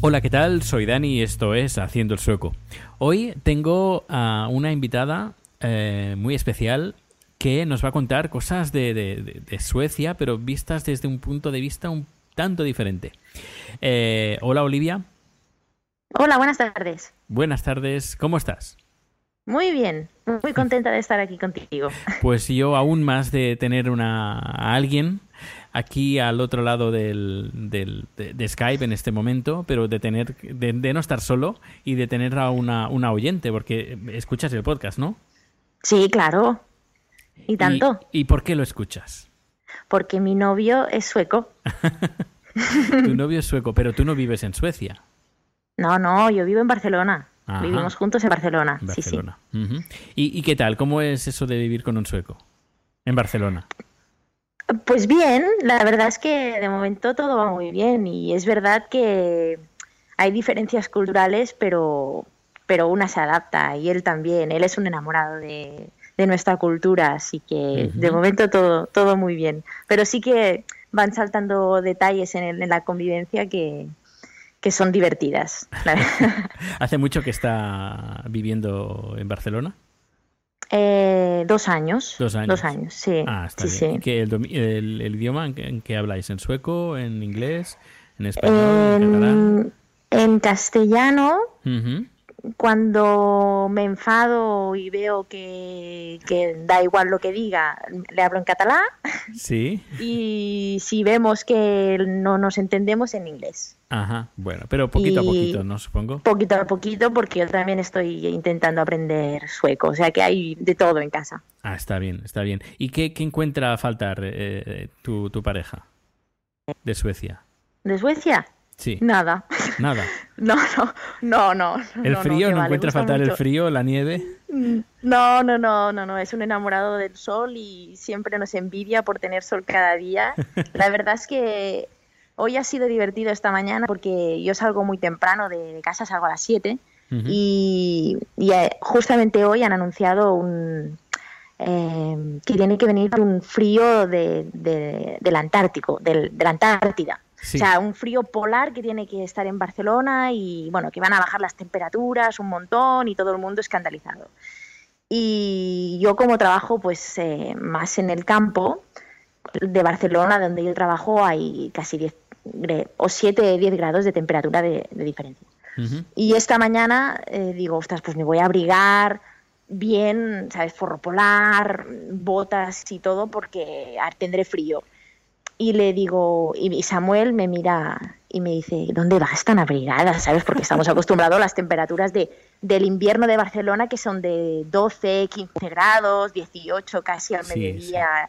Hola, ¿qué tal? Soy Dani y esto es Haciendo el Sueco. Hoy tengo a una invitada eh, muy especial que nos va a contar cosas de, de- Suecia, pero vistas desde un punto de vista un tanto diferente. Eh, hola, Olivia. Hola, buenas tardes. Buenas tardes. ¿Cómo estás? Muy bien, muy contenta de estar aquí contigo. Pues yo aún más de tener una, a alguien aquí al otro lado del, del- de, de Skype en este momento, pero de tener de, de no estar solo y de tener a una, una oyente, porque escuchas el podcast, ¿no? Sí, claro. Y tanto, ¿Y, y por qué lo escuchas? porque mi novio es sueco. Tu novio es sueco, pero tú no vives en Suecia. No, no, yo vivo en Barcelona. Ajá. Vivimos juntos en Barcelona. En Sí, sí. Barcelona. ¿Y, y qué tal? ¿Cómo es eso de vivir con un sueco? En Barcelona. Pues bien, la verdad es que de momento todo va muy bien y es verdad que hay diferencias culturales, pero, pero una se adapta y él también. Él es un enamorado de, de nuestra cultura, así que de momento todo, todo muy bien. Pero sí que van saltando detalles en, el- en la convivencia que, que son divertidas. ¿Hace mucho que está viviendo en Barcelona? Eh, dos años. Dos años. Dos años, sí. Ah, está sí, bien. sí. ¿Qué, el, domi- el- el idioma en que, en que habláis? ¿En sueco? ¿En inglés? ¿En español? ¿En catalán? En, castellano. Cuando me enfado y veo que, que da igual lo que diga, le hablo en catalán Sí. y si vemos que no nos entendemos en inglés. Ajá. Bueno, pero poquito a poquito, ¿no? Supongo. Poquito a poquito porque yo también estoy intentando aprender sueco, o sea que hay de todo en casa. Ah, está bien, está bien. ¿Y qué, qué encuentra a faltar eh, tu, tu pareja de Suecia? ¿De Suecia? Sí. Nada. Nada. No, no, no, no. ¿El frío? ¿No, encuentra gusta faltar el mucho. frío, la nieve? No, no, no, no, no, es un enamorado del sol y siempre nos envidia por tener sol cada día. La verdad es que hoy ha sido divertido esta mañana porque yo salgo muy temprano de, casa, salgo a las 7 Ujú. y, y, eh, justamente hoy han anunciado un, eh, que tiene que venir un frío de, de- del Antártico, del, de la Antártida. Sí. O sea, un frío polar que tiene que estar en Barcelona y bueno, que van a bajar las temperaturas un montón y todo el mundo escandalizado. Y yo como trabajo pues eh, más en el campo de Barcelona, donde yo trabajo, hay casi 10 gre- o 7, 10 grados de temperatura de, de diferencia. Ujú. Y esta mañana eh, digo, ostras, pues me voy a abrigar bien, ¿sabes? Forro polar, botas y todo, porque tendré frío. Y le digo, y Samuel me mira y me dice, ¿dónde vas tan abrigada? ¿Sabes? Porque estamos acostumbrados a las temperaturas de, del invierno de Barcelona, que son de 12, 15 grados, 18 casi al Sí, mediodía.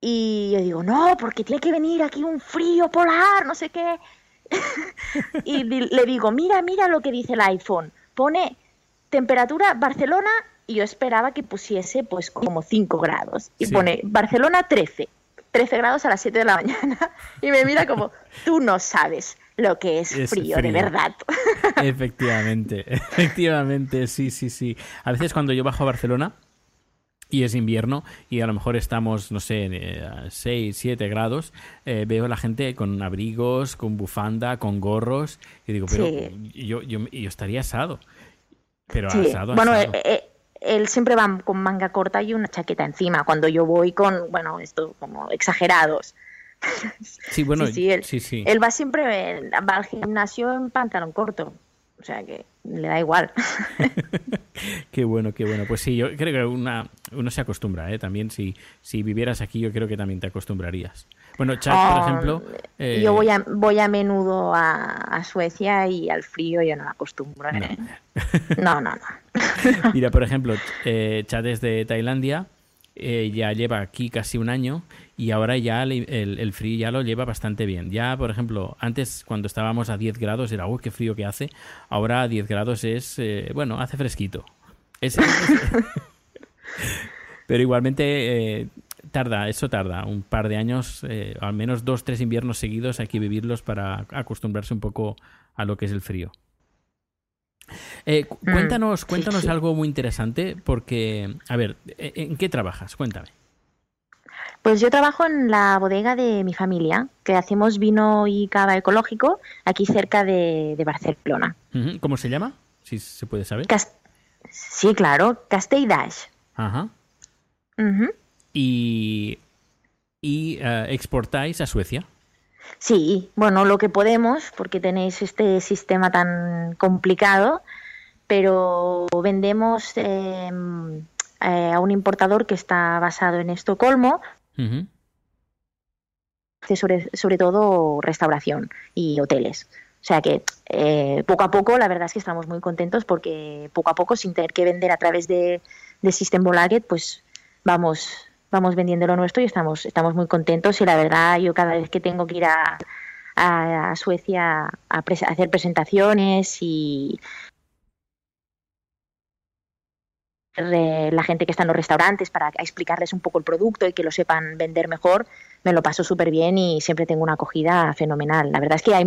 Y yo digo, no, porque tiene que venir aquí un frío polar, no sé qué. y le digo, mira, mira lo que dice el iPhone. Pone temperatura Barcelona y yo esperaba que pusiese pues como 5 grados. Y Sí. pone Barcelona 13. 13 grados a las 7 de la mañana. Y me mira como, tú no sabes lo que es, Es frío, de verdad. Efectivamente, efectivamente, sí, sí, sí. A veces cuando yo bajo a Barcelona, y es invierno y a lo mejor estamos, no sé, a 6, 7 grados, eh, veo a la gente con abrigos, con bufanda, con gorros y digo, pero Sí. yo, yo, yo estaría asado. Pero Sí. asado, Bueno, asado. eh, eh, él siempre va con manga corta y una chaqueta encima. Cuando yo voy con, bueno, esto como exagerados. sí, bueno, sí, sí, él- sí, sí. Él va siempre, va al gimnasio en pantalón corto. O sea que le da igual. Qué bueno, qué bueno. Pues sí, yo creo que una, uno se acostumbra, ¿eh? También si, si vivieras aquí, yo creo que también te acostumbrarías. Bueno, Chad, por Oh, ejemplo... eh, Yo voy a, voy a menudo a, a Suecia y al frío yo no me acostumbro. ¿eh? No, no, no. Mira, por ejemplo, eh, Chad es de Tailandia, eh, ya lleva aquí casi un año y ahora ya el, frío ya lo lleva bastante bien. Ya, por ejemplo, antes cuando estábamos a 10 grados era, uy, qué frío que hace. Ahora a 10 grados es, eh, bueno, hace fresquito. Es- es- pero igualmente eh, tarda, eso tarda un par de años, al menos dos, tres inviernos seguidos hay que vivirlos para acostumbrarse un poco a lo que es el frío. Eh, Mm, cuéntanos, sí, cuéntanos sí. algo muy interesante porque, a ver, ¿e- ¿en qué trabajas? Cuéntame. Pues yo trabajo en la bodega de mi familia, que hacemos vino y cava ecológico aquí cerca de, de Barcelona. ¿Cómo se llama? Si se puede saber. Cas- sí, claro, Castell Dash. Ajá. Ujú. Y, y eh, exportáis a Suecia. Sí, bueno, lo que podemos, porque tenéis este sistema tan complicado, pero vendemos eh, eh, a un importador que está basado en Estocolmo, sobre, sobre todo restauración y hoteles. O sea que eh, poco a poco, la verdad es que estamos muy contentos porque poco a poco, sin tener que vender a través de, de System Bolaget, pues vamos, vamos vendiendo lo nuestro y estamos, estamos muy contentos. Y la verdad, yo cada vez que tengo que ir a, a- a Suecia a, pres- a hacer presentaciones y la gente que está en los restaurantes para explicarles un poco el producto y que lo sepan vender mejor, me lo paso súper bien y siempre tengo una acogida fenomenal. La verdad es que hay,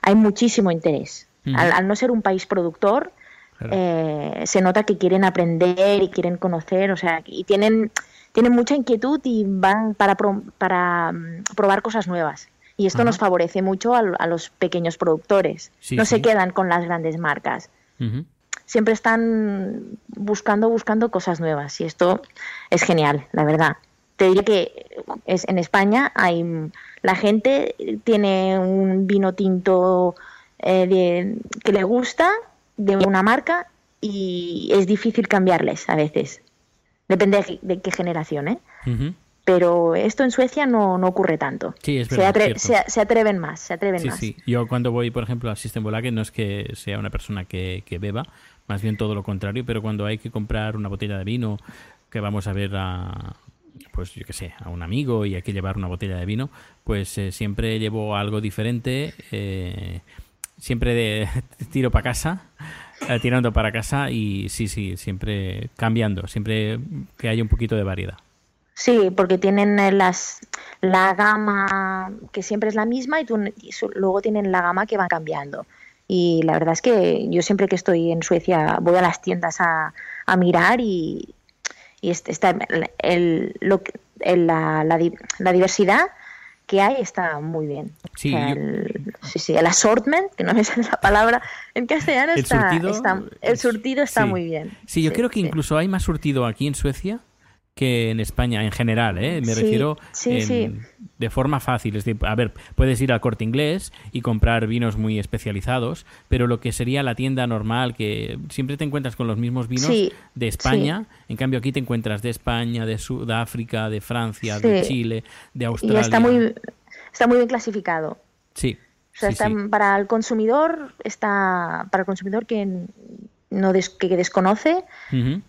hay muchísimo interés. Al, al no ser un país productor, Claro. eh, se nota que quieren aprender y quieren conocer, o sea, y tienen, tienen mucha inquietud y van para, pro- para mm, probar cosas nuevas. Y esto Ajá. nos favorece mucho a, a los pequeños productores. Sí, no sí. se quedan con las grandes marcas. Siempre están buscando, buscando cosas nuevas. Y esto es genial, la verdad. Te diría que es, en España hay la gente tiene un vino tinto eh, de- que le gusta de una marca y es difícil cambiarles a veces. Depende de, qué- de qué generación, ¿eh? Pero esto en Suecia no, no ocurre tanto. Sí, es se, verdad, atre- cierto. se- se atreven más, se atreven Sí, más. sí. Yo cuando voy, por ejemplo, al System Bolaget no es que sea una persona que, que beba, más bien todo lo contrario, pero cuando hay que comprar una botella de vino, que vamos a ver a, pues yo qué sé, a un amigo y hay que llevar una botella de vino, pues eh, siempre llevo algo diferente, eh, siempre de, tiro para casa, eh, tirando para casa y sí, sí, siempre cambiando, siempre que haya un poquito de variedad. Sí, porque tienen eh, las la gama que siempre es la misma y, luego tienen la gama que van cambiando. Y la verdad es que yo siempre que estoy en Suecia voy a las tiendas a, a mirar y, y está el, el- la, la la diversidad que hay está muy bien. Sí, O sea, yo- el, sí, sí, el assortment, que no me sale la palabra en castellano, El está, surtido, está- el surtido está sí. muy bien. Sí, yo creo que incluso hay más surtido aquí en Suecia que en España en general, ¿eh? Me Sí, refiero sí, en- sí. de forma fácil. Es decir, a ver, puedes ir al corte inglés y comprar vinos muy especializados, pero lo que sería la tienda normal, que siempre te encuentras con los mismos vinos de España, en cambio aquí te encuentras de España, de Sudáfrica, de Francia, de. Chile, de Y Australia. está muy, está muy bien clasificado. Sí. O sea, está, sí. para el consumidor, está para el consumidor que no des- que desconoce,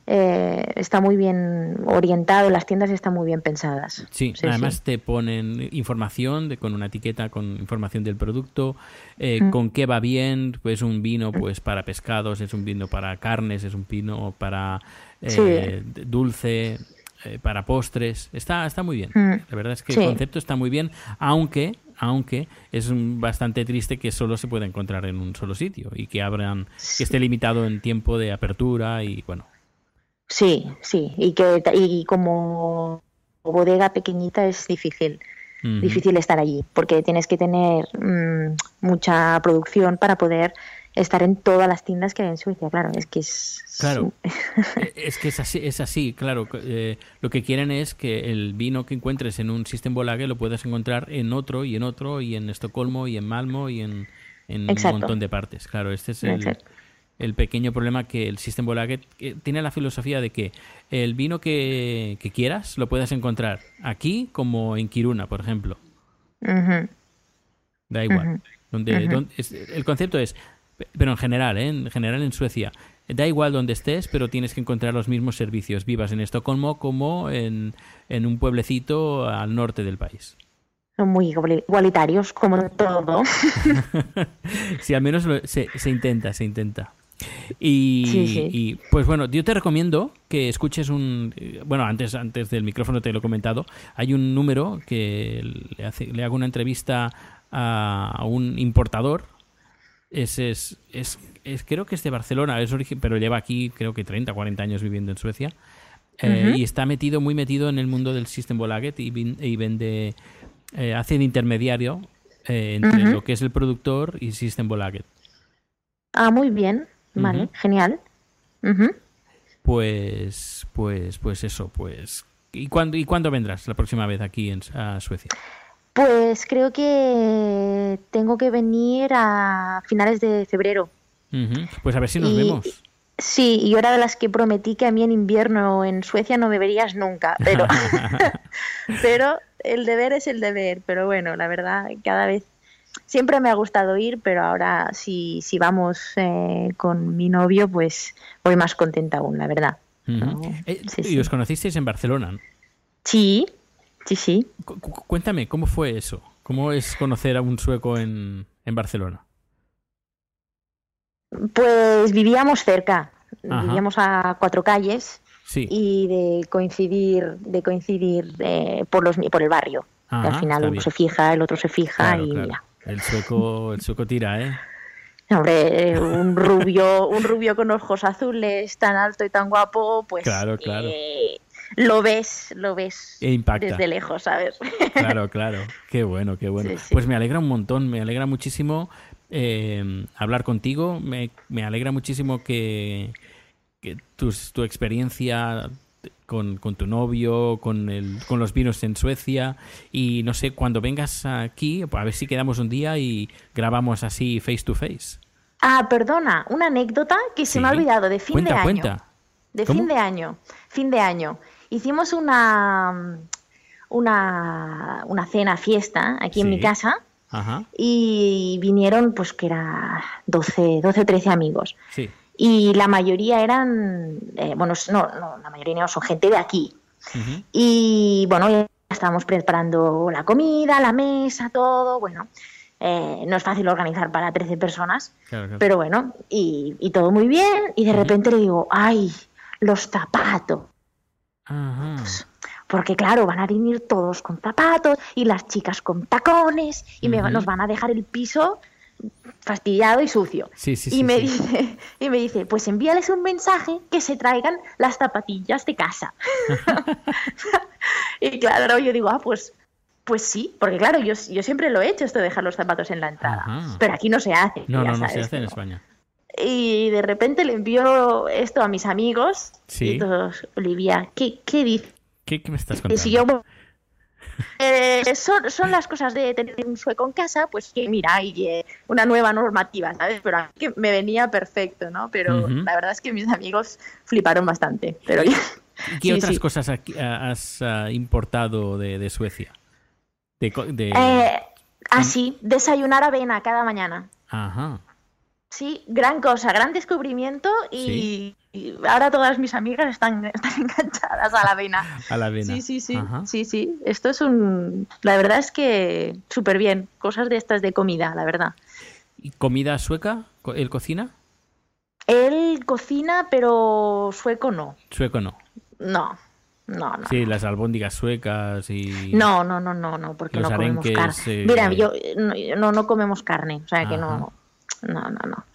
eh, está muy bien orientado, las tiendas están muy bien pensadas. Sí, Sí, además sí. te ponen información de, con una etiqueta con información del producto, eh, Mm. con qué va bien, pues un vino pues para pescados, es un vino para carnes, es un vino para eh, dulce, para postres, está, está muy bien. Mm. La verdad es que el concepto está muy bien, aunque, aunque es un- bastante triste que solo se pueda encontrar en un solo sitio y que abran, que esté limitado en tiempo de apertura y bueno. Sí, sí, y que y como bodega pequeñita es difícil, difícil estar allí, porque tienes que tener mm, mucha producción para poder estar en todas las tiendas que hay en Suecia. Claro, es que es Claro. Eh, Es que es así, es así claro. eh, lo que quieren es que el vino que encuentres en un Systembolaget lo puedas encontrar en otro y en otro y en Estocolmo y en Malmo y en, en un montón de partes. Claro, este es el, el pequeño problema que el Systembolaget eh, tiene la filosofía de que el vino que, que quieras lo puedas encontrar aquí como en Kiruna, por ejemplo. Da igual. Donde, donde- es- el concepto es, pero en general, ¿eh? en general en Suecia, da igual donde estés, pero tienes que encontrar los mismos servicios, vivas en Estocolmo como en, en un pueblecito al norte del país. Son muy iguali- igualitarios, como todo. Sí, al menos se, se intenta, se intenta. Y, Sí, sí. y, pues bueno, yo te recomiendo que escuches un... Bueno, antes, antes del micrófono te lo he comentado. Hay un número que le, hace, le hago una entrevista a un importador. Es, es, es, es- creo que es de Barcelona, es origi- pero lleva aquí creo que 30, 40 años viviendo en Suecia. Eh. Y está metido, muy metido en el mundo del Systembolaget y, vin- y vende, eh, hace de intermediario eh, entre lo que es el productor y Systembolaget. Ah, muy bien. Vale, genial. Pues, pues, pues eso, pues. ¿Y cuándo, ¿Y cuándo vendrás la próxima vez aquí en a Suecia? Pues creo que tengo que venir a finales de febrero. Pues a ver si nos Y- vemos. Sí, y yo era de las que prometí que a mí en invierno en Suecia no me verías nunca, pero, pero el deber es el deber. Pero bueno, la verdad, cada vez siempre me ha gustado ir, pero ahora si, si vamos eh, con mi novio, pues voy más contenta aún, la verdad. No, Eh, sí, y sí. os conocisteis en Barcelona. Sí, sí, sí. Cu- cu- cuéntame, ¿cómo fue eso? ¿Cómo es conocer a un sueco en, en Barcelona? Pues vivíamos cerca, Ajá. vivíamos a cuatro calles Sí. y de coincidir, de coincidir eh, por los por el barrio. Que al final uno bien. se fija, el otro se fija Claro, y claro. mira. El sueco, el sueco tira, ¿eh? Hombre, un rubio, un rubio con ojos azules, tan alto y tan guapo, pues Claro, claro. eh, lo ves, lo ves E impacta. desde lejos, ¿sabes? Claro, claro. Qué bueno, qué bueno. Sí, sí. Pues me alegra un montón, me alegra muchísimo eh, hablar contigo. Me, me alegra muchísimo que, que tus- tu experiencia con, con tu novio, con, el, con los vinos en Suecia. Y no sé, cuando vengas aquí, a ver si quedamos un día y grabamos así face to face. Ah, perdona, una anécdota que se me ha olvidado de fin cuenta, de año. cuenta. De ¿Cómo? fin de año, fin de año. Hicimos una una, una cena, fiesta aquí en mi casa Ajá, y vinieron pues que era 12, 12 o 13 amigos. sí. Y la mayoría eran, eh, bueno, no, no, la mayoría no, son gente de aquí. Y bueno, ya estábamos preparando la comida, la mesa, todo. Bueno, eh, no es fácil organizar para 13 personas, Claro, claro. pero bueno, y, y todo muy bien. Y de repente le digo, ay, los zapatos. Ajá. Porque claro, van a venir todos con zapatos y las chicas con tacones y me- nos van a dejar el piso fastidiado y sucio. Sí, sí, y sí, me dice, y me dice, pues envíales un mensaje que se traigan las zapatillas de casa. y claro, yo digo, ah, pues, pues sí, porque claro, yo, yo siempre lo he hecho esto de dejar los zapatos en la entrada. Ajá. Pero aquí no se hace. No, ya no, no se hace en España. Y de repente le envío esto a mis amigos. Sí. Y todos, Olivia, ¿qué, qué dices? ¿Qué, qué me estás contando? si yo Eh, son, son las cosas de tener un sueco en casa, pues que mira, hay eh, una nueva normativa, ¿sabes? Pero a mí que me venía perfecto, ¿no? Pero la verdad es que mis amigos fliparon bastante. Pero ¿Y qué Sí, otras sí. cosas aquí- ah, has ah, importado de, de Suecia? De, de- eh, así, desayunar avena cada mañana. Ajá. Sí, gran cosa, gran descubrimiento y, y ahora todas mis amigas están, están enganchadas a la avena. A la avena. Sí, sí, sí, Ajá. sí, sí. Esto es un... La verdad es que súper bien. Cosas de estas de comida, la verdad. ¿Y comida sueca? ¿Él cocina? Él cocina, pero sueco no. Sueco no. No, no, no. Sí, las albóndigas suecas y... No, no, no, no, no, porque Los no comemos carne. eh, Mira, yo no, no, no comemos carne, o sea que no, no, no, no.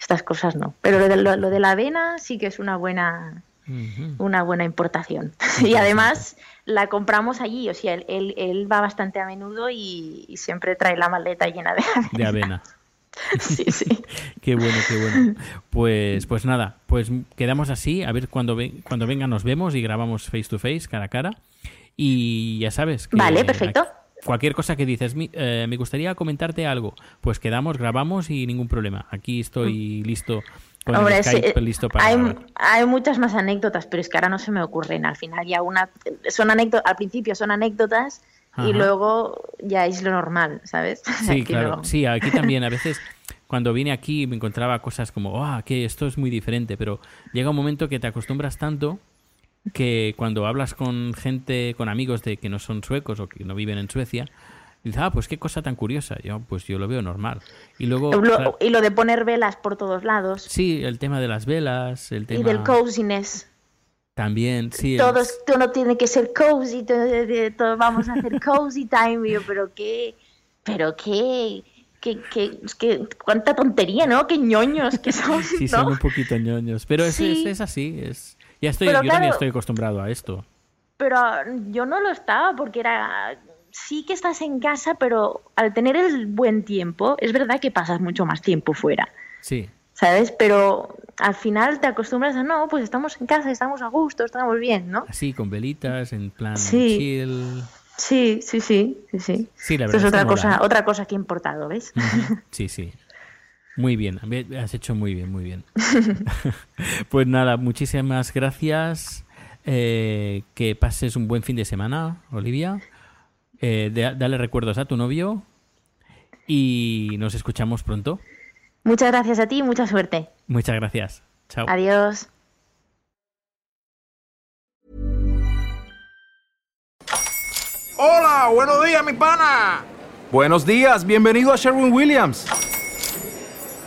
Estas cosas no. Pero lo de, lo, lo de la avena sí que es una buena, una buena importación. Y además la compramos allí, o sea, él, él- él va bastante a menudo y, y siempre trae la maleta llena de avena. De avena. Sí, sí. Qué bueno, qué bueno. Pues, pues nada, pues quedamos así. A ver cuando, ve- cuando venga nos vemos y grabamos face to face, cara a cara. Y ya sabes. Que Vale, perfecto. Cualquier cosa que dices, "Mi- eh, me gustaría comentarte algo, pues quedamos, grabamos y ningún problema. Aquí estoy listo con Hombre, el Skype eh, listo para hay, hay muchas más anécdotas, pero es que ahora no se me ocurren. Al final ya una son anécdotas, al principio son anécdotas Ajá. y luego ya es lo normal, ¿sabes? Sí, Que claro. no- Sí, aquí también a veces cuando vine aquí me encontraba cosas como, ah, que esto es muy diferente, pero llega un momento que te acostumbras tanto que cuando hablas con gente, con amigos de que no son suecos o que no viven en Suecia, dices, ah, pues qué cosa tan curiosa. Yo, pues yo lo veo normal. Y luego, Lo- claro, y lo de poner velas por todos lados sí, el tema de las velas, el tema y del coziness. también, sí, Todos, todo tiene que ser cozy, todo, todo- vamos a hacer cozy time. Yo, pero qué, pero qué, qué, qué- es que cuánta tontería, ¿no? Qué ñoños que somos, sí ¿no? son un poquito ñoños, pero es, Sí. es, es así, es ya estoy, Pero yo también claro- estoy acostumbrado a esto. Pero yo no lo estaba porque era. Sí que estás en casa, pero al tener el buen tiempo, es verdad que pasas mucho más tiempo fuera, Sí. ¿sabes? Pero al final te acostumbras a no, pues estamos en casa, estamos a gusto, estamos bien, ¿no? Así, con velitas, en plan Sí. chill. Sí, sí, sí, sí, sí. Sí, la Esto verdad es es otra mola, cosa, otra cosa que he importado, ¿ves? Sí, sí. Muy bien, has hecho muy bien, muy bien. pues nada, muchísimas gracias. eh, que pases un buen fin de semana, Olivia. Eh, de- dale recuerdos a tu novio y nos escuchamos pronto. Muchas gracias a ti y mucha suerte. Muchas gracias. Chao. Adiós. Hola, buenos días, mi pana. Buenos días, bienvenido a Sherwin Williams.